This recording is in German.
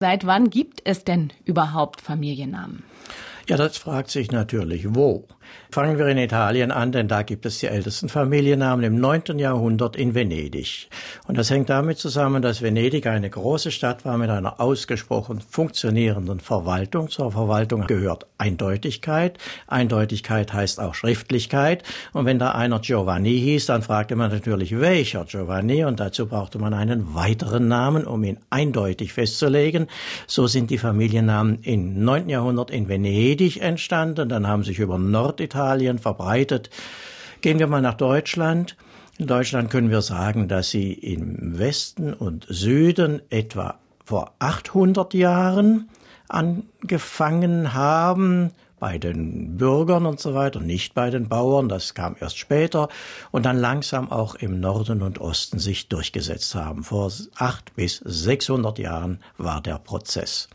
Seit wann gibt es denn überhaupt Familiennamen? Ja, das fragt sich natürlich, wo. Fangen wir in Italien an, denn da gibt es die ältesten Familiennamen im 9. Jahrhundert in Venedig. Und das hängt damit zusammen, dass Venedig eine große Stadt war mit einer ausgesprochen funktionierenden Verwaltung. Zur Verwaltung gehört Eindeutigkeit. Eindeutigkeit heißt auch Schriftlichkeit. Und wenn da einer Giovanni hieß, dann fragte man natürlich, welcher Giovanni? Und dazu brauchte man einen weiteren Namen, um ihn eindeutig festzulegen. So sind die Familiennamen im 9. Jahrhundert in Venedig entstanden. Dann haben sich über Nord Norditalien verbreitet. Gehen wir mal nach Deutschland. In Deutschland können wir sagen, dass sie im Westen und Süden etwa vor 800 Jahren angefangen haben, bei den Bürgern und so weiter, nicht bei den Bauern, das kam erst später, und dann langsam auch im Norden und Osten sich durchgesetzt haben. Vor acht bis 600 Jahren war der Prozess.